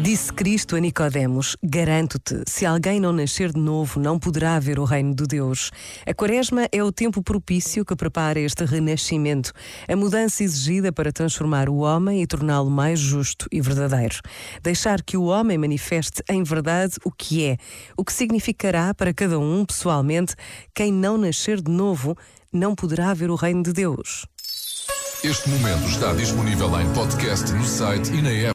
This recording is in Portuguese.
Disse Cristo a Nicodemos: Garanto-te, se alguém não nascer de novo, não poderá ver o reino de Deus. A Quaresma é o tempo propício que prepara este renascimento, a mudança exigida para transformar o homem e torná-lo mais justo e verdadeiro. Deixar que o homem manifeste em verdade o que é, o que significará para cada um pessoalmente quem não nascer de novo não poderá ver o reino de Deus. Este momento está disponível em podcast no site e na app.